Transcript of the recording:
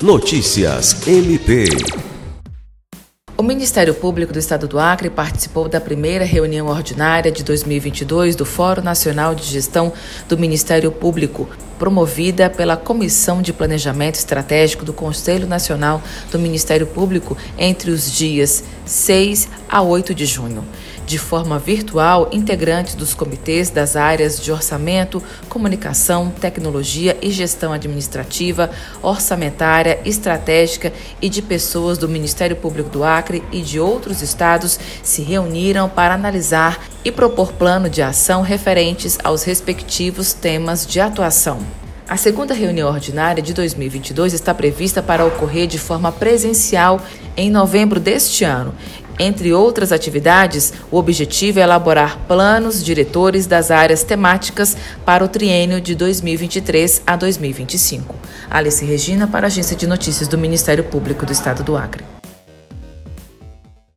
Notícias MP. O Ministério Público do Estado do Acre participou da primeira reunião ordinária de 2022 do Fórum Nacional de Gestão do Ministério Público, promovida pela Comissão de Planejamento Estratégico do Conselho Nacional do Ministério Público entre os dias 6 a 8 de junho. De forma virtual, integrantes dos comitês das áreas de orçamento, comunicação, tecnologia e gestão administrativa, orçamentária, estratégica e de pessoas do Ministério Público do Acre e de outros estados se reuniram para analisar e propor plano de ação referentes aos respectivos temas de atuação. A segunda reunião ordinária de 2022 está prevista para ocorrer de forma presencial em novembro deste ano. Entre outras atividades, o objetivo é elaborar planos diretores das áreas temáticas para o triênio de 2023 a 2025. Alice Regina, para a Agência de Notícias do Ministério Público do Estado do Acre.